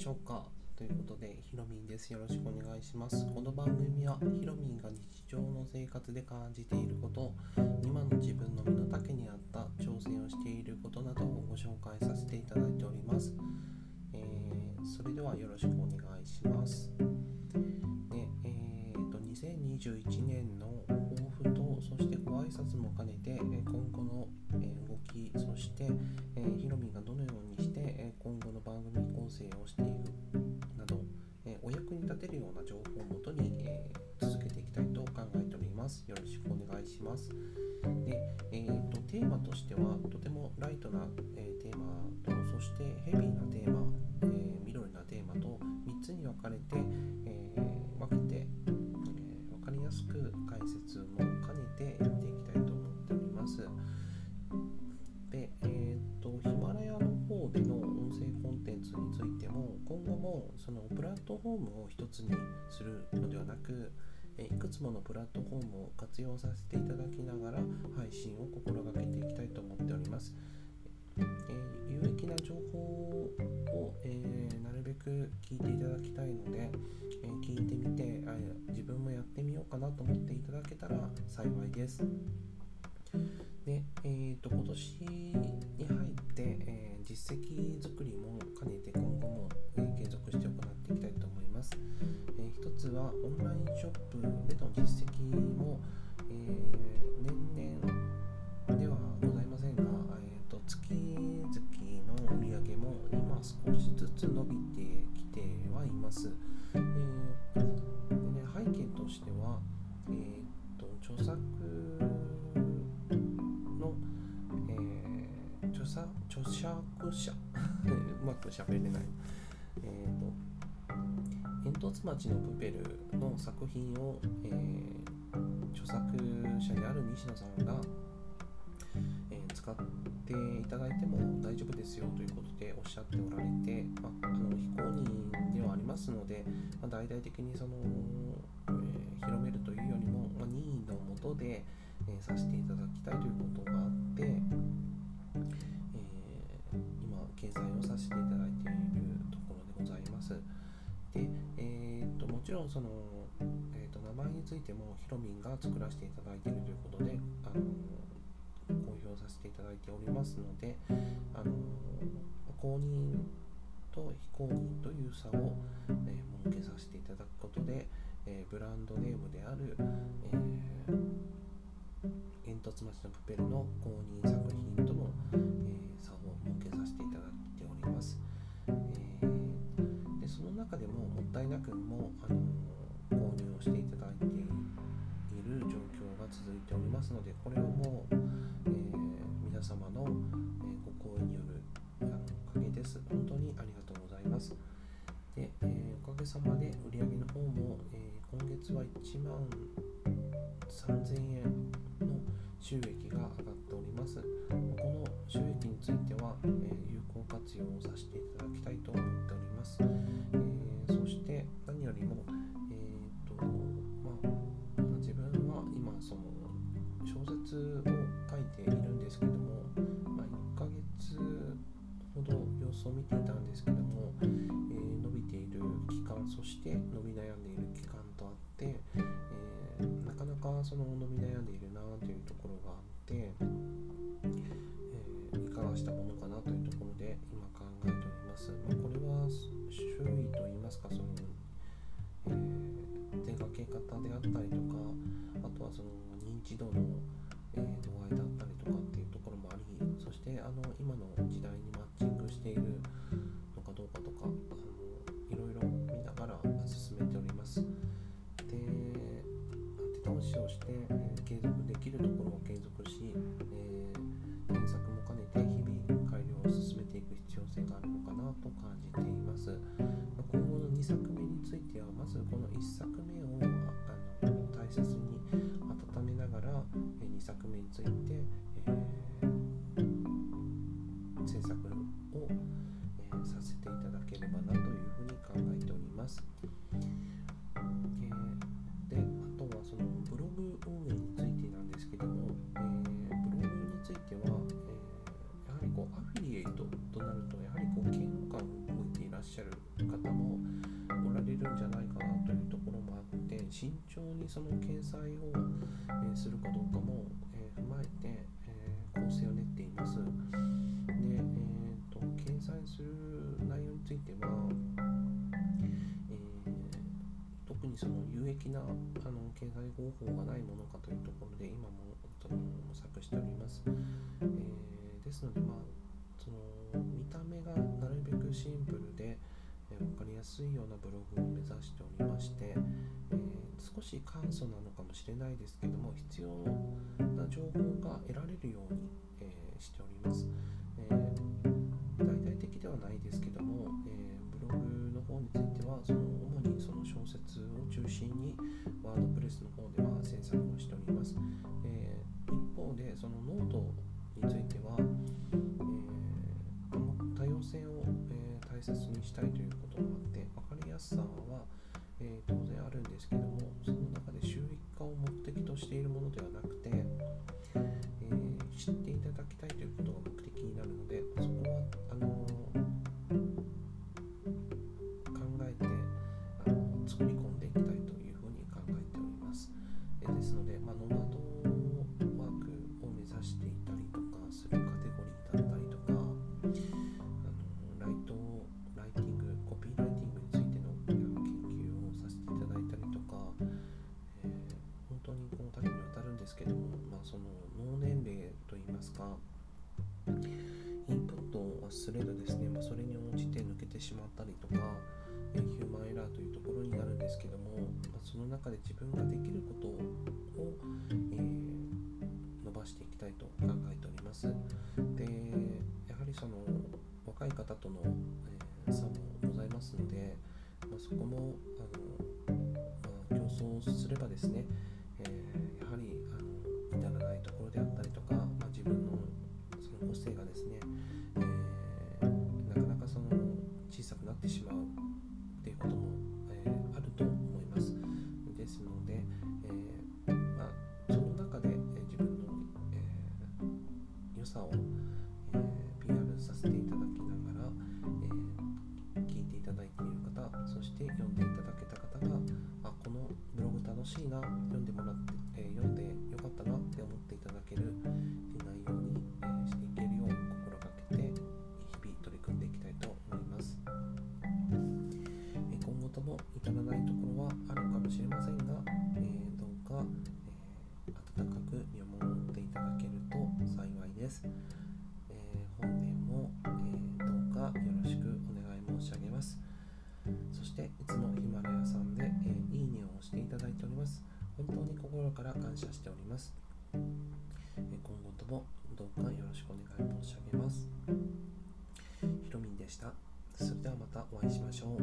しでしょうか？ということで、ひろみんです。よろしくお願いします。この番組は、ひろみんが日常の生活で感じていること、今の自分の身の丈に合った挑戦をしていることなどをご紹介させていただいております。えー、それではよろしくお願いします。ねえーと、2021年の抱負と、そしてご挨拶も兼ねて、今後の動き、そして、えー、ひろみんがどのようにして、今後の番組構成をしていテーマとしては、とてもライトな、えテーマと、そしてヘビーなテーマ、え緑なテーマと3つに分かれて、え分けて、え分かりやすく解説も兼ねてやっていきたいと思っております。で、えっ、ー、と、ヒマラヤの方での音声コンテンツについても、今後もそのプラットフォームを一つにするのではなく、えいくつものプラットフォームを活用させていただきながら配信を心がけていきたいと思っております。えー、有益な情報を、えー、なるべく聞いていただきたいので、えー、聞いてみてあ自分もやってみようかなと思っていただけたら幸いです。で、えーと、今年に入って、えー、実績作りも兼ねて今後も、えー、継続して行っていきたいと思います。えー、一つはオンラインショップでの実績も、えー、年々ではございませんが、えーと、月煙突町のプペルの作品を、えー、著作者である西野さんが、えー、使っていただいても大丈夫ですよということでおっしゃっておられて、まあ、あの非公認ではありますので、まあ、大々的にその、えー、広めるというよりも、まあ、任意のもとで、えさせていただきたいということがあっちろんその、えー、と名前についてもヒロミンが作らせていただいているということで、あの公表させていただいておりますので、あの公認と非公認という差を、えー、設けさせていただくことで、えー、ブランドネームである、えー、煙突町のプペルの公認作品との、えー、差を設けさせていただいてったいなくも、あの購入をしていただいている状況が続いておりますのでこれはもう、えー、皆様の、えご好意によるあのおかげです。本当にありがとうございます。で、えー、おかげさまで売り上げの方も、えー、今月は1万3000円の収益が上がっております。この収益については、え、有効活用をさせていただきたいと思っております。えー、小説を書いているんですけども、まあ、1ヶ月ほど様子を見ていたんですけども、えー、伸びている期間そして伸び悩んでいる期間とあって、えー、なかなかその伸び悩んでいるなというところがあって、えー、いかがしたものかなというところで今考えております。まあ、これは周囲といいますかその、えー、手がけ方であったりとかあとはその認知度の、となると、やはり貢献をか置いていらっしゃる方もおられるんじゃないかなというところもあって慎重にその掲載を、えするかどうかも、え踏まえて、え構成を練っています。で、えーと、掲載する内容については、えー、特にその有益なあの経済方法がないものかというところで今も模索しております。えー、ですので、まあ、その見た目がなるべくシンプルで、え、分かりやすいようなブログを目指しておりまして、えー、少し簡素なのかもしれないですけども必要な情報が得られるように、えー、しております、え大々的ではないですけども、えブログの方についてはその主にその小説を中心にワードプレスの方では制作をしております、え一方でそのノートについては、多様性を、えー、大切にしたいということもあって分かりやすさは、えー、当然あるんですけどもその中で収益化を目的としているものではなくて、えー、知っていただきたいということがます。でやはりその若い方との、えー、差もございますので、まあ、そこもあの、まあ、競争すればですね、えー、ただいている方そして読んでいただけた方があこのブログ楽しいな読んでもらって、え読んでよかったなって思っていただける内容謝しております。今後ともどうかよろしくお願い申し上げます。ひろみんでした。それではまたお会いしましょう。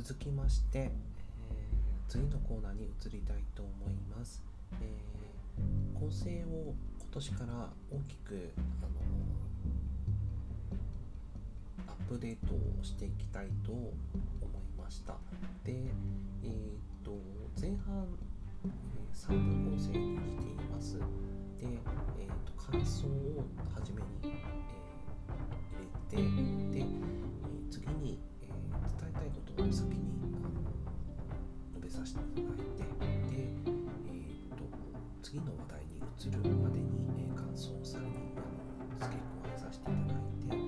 続きまして、えー、次のコーナーに移りたいと思います、えー、構成を今年から大きく、あのアップデートをしていきたいと思いました。で、えーと、前半、え3部構成にしています。で、えーと、感想を初めに、え、入れてで、え次に伝えたいことを先に述べさせていただいてで、えーと、次の話題に移るまでに、え、感想をさらにあの付け加えさせていただい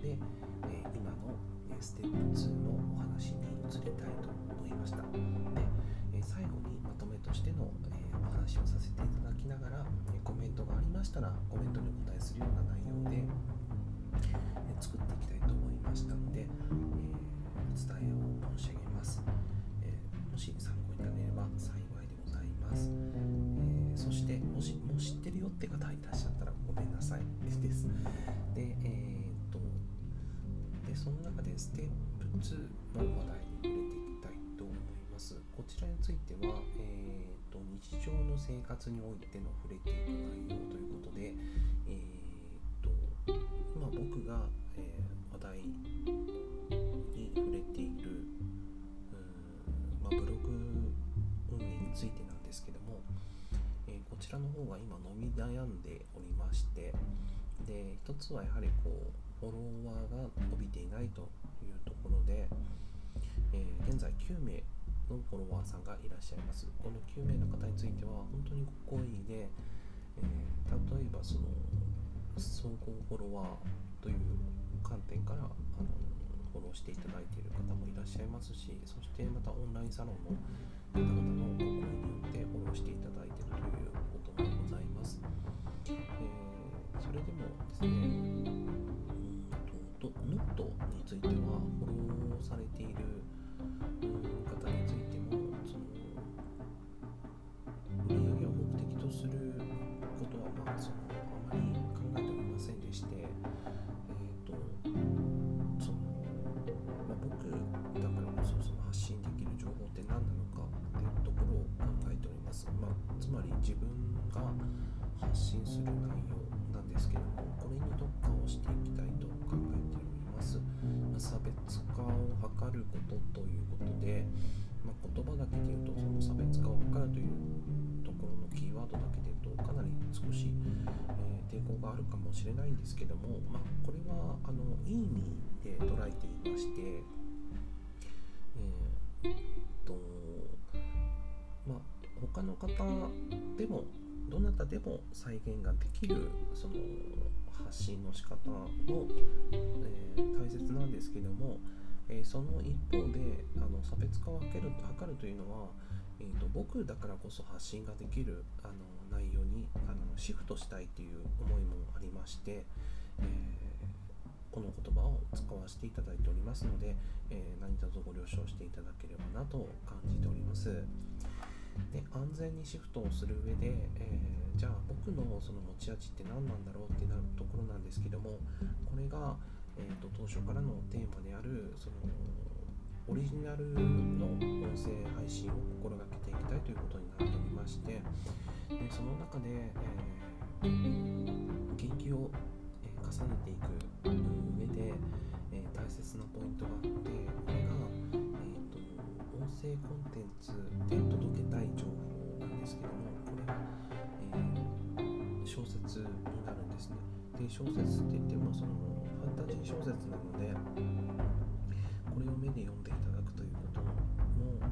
てで、えー、今の、えステップ2のお話に移りたいと思いましたで、え最後にまとめとしての、えお話をさせていただきながら、えコメントがありましたらコメントにお答えするような内容で、作っていきたいと思いましたので、えー伝えを申し上げます、えー、もし参考になれれば幸いでございます、えー、そしてもしもう知ってるよって方いらっしゃったらごめんなさいです。でえ、っとでその中でステップ2の話題に触れていきたいと思います。こちらについては、えー、と日常の生活においての触れていく内容ということで、今僕が、えー、話題に触れているまあ、ブログ運営についてなんですけども、えー、こちらの方が今伸び悩んでおりましてで一つはやはりこうフォロワーが伸びていないというところで、えー、現在9名のフォロワーさんがいらっしゃいます。この9名の方については本当にご好意で、えー、例えばその総合フォロワーという観点からあのフォローしていただいている方もいらっしゃいますしそしてまたオンラインサロンの方々のご声によってフォローしていただいているということもございます。えー、それでもですねノットについてはつまり自分が発信する内容なんですけどもこれに特化をしていきたいと考えております。差別化を図ることということで、まあ、言葉だけで言うとその差別化を図るというところのキーワードだけで言うとかなり少し、えー、抵抗があるかもしれないんですけども、まあ、これはあのいい意味で捉えていまして、えー、とまあ他の方でもどなたでも再現ができるその発信の仕方も、えー、大切なんですけども、えー、その一方であの差別化を図る図るというのは、えーと、僕だからこそ発信ができるあの内容にあのシフトしたいという思いもありまして、えこの言葉を使わせていただいておりますので、え何卒ご了承していただければなと感じております。で安全にシフトをする上で、えー、じゃあ僕のその持ち味って何なんだろうってなるところなんですけどもこれが、えーと、当初からのテーマであるそのオリジナルの音声配信を心がけていきたいということになっておりましてでその中で、えー、研究を、え重ねていく上で、えー、大切なポイントがあってこれが、えーと、音声コンテンツで届けたい情報なんですけどもこれが、えー、小説になるんですね。で小説って言ってもそのファンタジー小説なのでこれを目で読んでいただくということも、うん、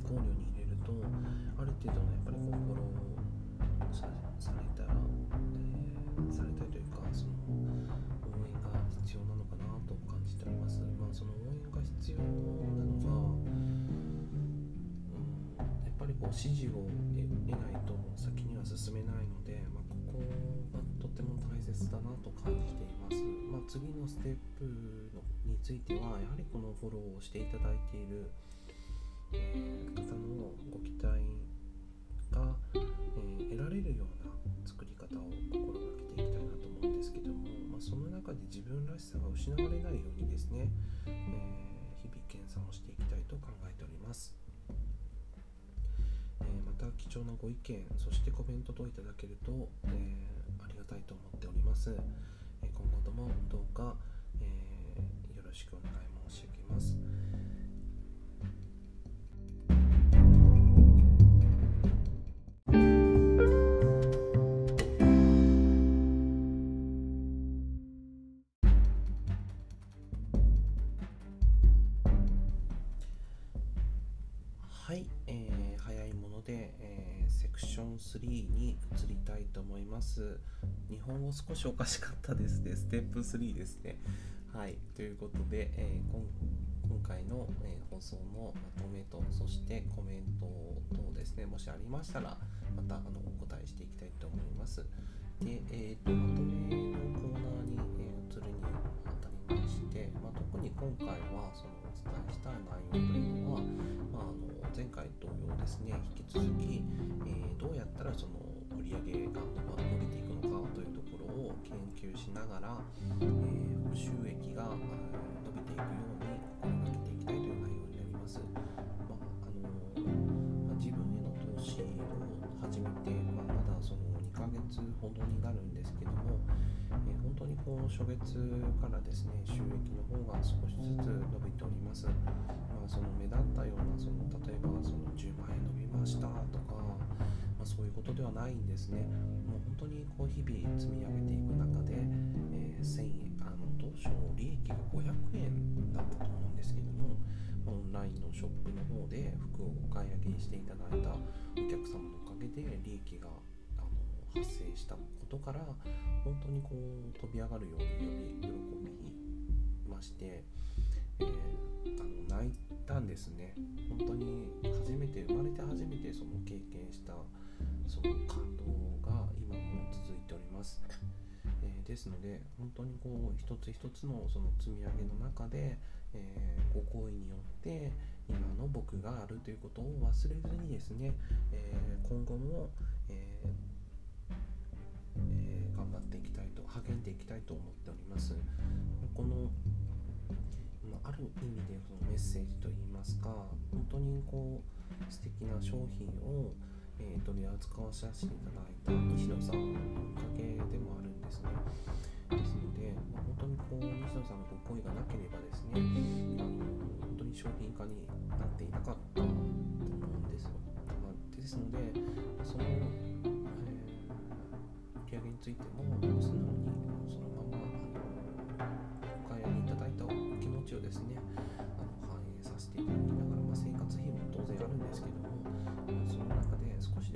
考慮に入れるとある程度のやっぱり心をさされたら、えー、されたいというかその応援が必要なのかなと感じております。まあその応援が必要なのが、指示を得ないと先には進めないので、まあ、ここがとても大切だなと感じています、まあ、次のステップのについてはやはりこのフォローをしていただいている、えー、方のご期待が、えー、得られるような作り方を心がけていきたいなと思うんですけども、まあ、その中で自分らしさが失われないようにですね、えー、日々研鑽をしていきたいと考えております。えまた貴重なご意見そしてコメント等いただけると、えー、ありがたいと思っております、え今後ともどうか、えー、よろしくお願い申し上げます。本語少しおかしかったですね。ステップ3ですね。はい、ということで、えー、今回の、えー、放送のまとめと、そしてコメント等ですね、もしありましたら、またあのお答えしていきたいと思います。で、えーと、まとめのコーナーに、え移るにあたりまして、まあ、特に今回はそのお伝えしたい内容というのは、まあ、あの前回同様ですね引き続き、えー、どうやったらその売り上げが伸びていくかを研究しながら、えー、収益が伸びていくように心がけていきたいという内容になります。まああのまあ、自分への投資を始めて、まあ、まだその2ヶ月ほどになるんですけども、えー、本当にこう初月からですね収益の方が少しずつ伸びております、まあ、その目立ったようなその例えばその10万円伸びましたとか、そういうことではないんですね。もう本当にこう日々積み上げていく中で、えー、1000円あの当初利益が500円だったと思うんですけどもオンラインのショップの方で服をお買い上げしていただいたお客様のおかげで利益があの発生したことから本当にこう飛び上がるようにより喜びまして、えー、あの泣いたんですね。本当に初めて生まれて初めてその経験したその感動が今も続いております。えー、ですので本当にこう一つ一つのその積み上げの中で、えー、ご好意によって今の僕があるということを忘れずにですね、えー、今後も、ええー、頑張っていきたいと励んでいきたいと思っておりますこのある意味でそのメッセージといいますか本当にこう素敵な商品を、えー、取り扱わさせていただいた西野さんのおかげでもあるんですねですので、まあ、本当にこう西野さんのご声がなければですねあの本当に商品化になっていなかったと思うんですよ、まあ、ですのでその、えー、売り上げについても素直にそのままあのお買い上げいただいたお気持ちをですねあの反映させていただきながら、まあ、生活費も当然あるんですけど、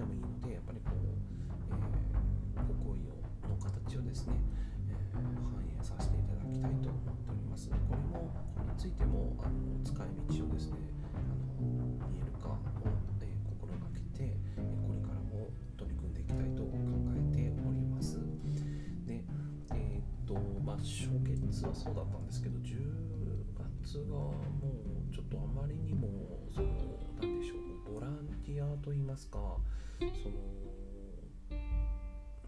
でもいいのでやっぱりこう、えー、ご好意の形をですねえ、反映させていただきたいと思っております。これもこれについてもあの使い道をですねあの見える化を、えー、心がけて、え、これからも取り組んでいきたいと考えております。で、え、っとまあ初月はそうだったんですけど10月がもうちょっとあまりにもその何でしょうボランティアといいますかその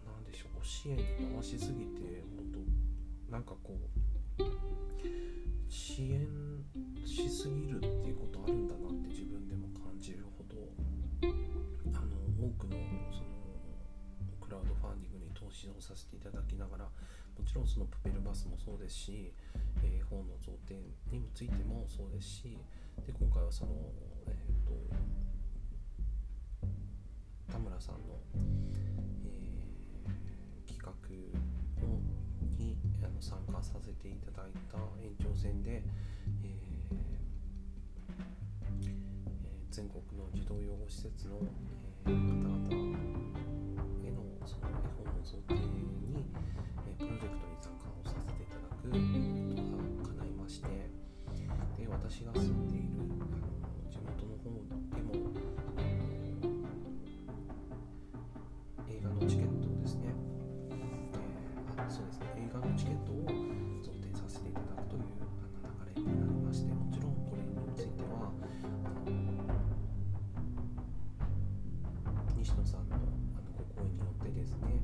何でしょう支援に回しすぎて本当なんかこう支援しすぎるっていうことあるんだなって自分でも感じるほどあの多くのそのクラウドファンディングに投資をさせていただきながらもちろんそのプペルバスもそうですし、えー、本の贈呈についてもそうですしで今回はその、さんの、えー、企画をにあの参加させていただいた延長戦で、えーえー、全国の児童養護施設の、えー、方々へのその絵本の贈呈に、えプロジェクトに参加をさせていただくことが叶いましてで私が住んでいるあの地元の方でもそうですね映画のチケットを贈呈させていただくという流れになりましてもちろんこれについては西野さんのあのご好意によってですね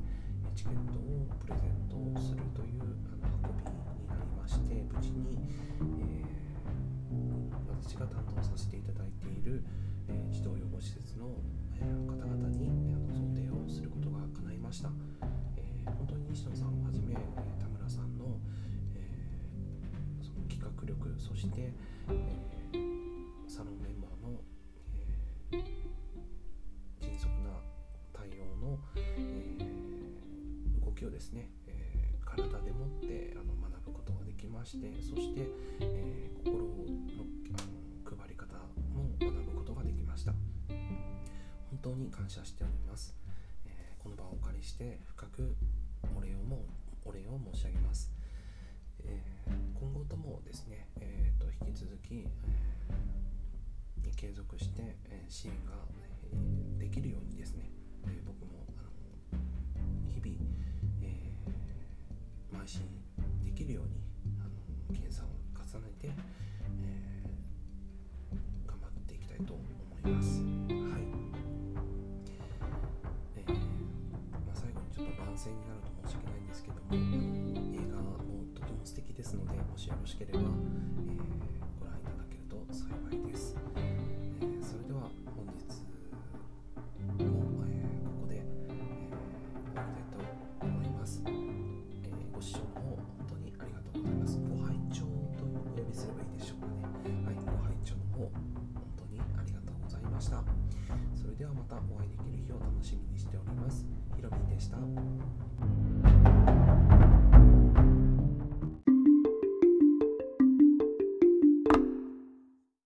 チケットをプレゼントするというあの運びになりまして無事に、えー、私が担当させていただいている、え、児童養護施設の、え、方々にあの贈呈をすることが叶いました。本当に西野さんをはじめ、田村さんの,、えー、その企画力そして、えー、サロンメンバーの、えー、迅速な対応の、え動きをですね、え体でもってあの学ぶことができましてそして、え心のあの配り方も学ぶことができました。本当に感謝してお対して深くお礼をもお礼を申し上げます、えー、今後ともですね、えーと、引き続き、えー、継続して、えー、支援が、えー、できるようにですね、えー、僕もあの日々、えー、邁進できるように性になると申し訳ないんですけども映画もとても素敵ですのでもしよろしければ、えー、ご覧いただけると幸いです、えー、それでは本日も、えー、ここで、え終わりたいと思います、えご視聴の方本当にありがとうございます。ご拝聴とお呼びすればいいでしょうかね。はいご拝聴の方本当にありがとうございました。それではまたお会いできる日を楽しみにひろみんでした。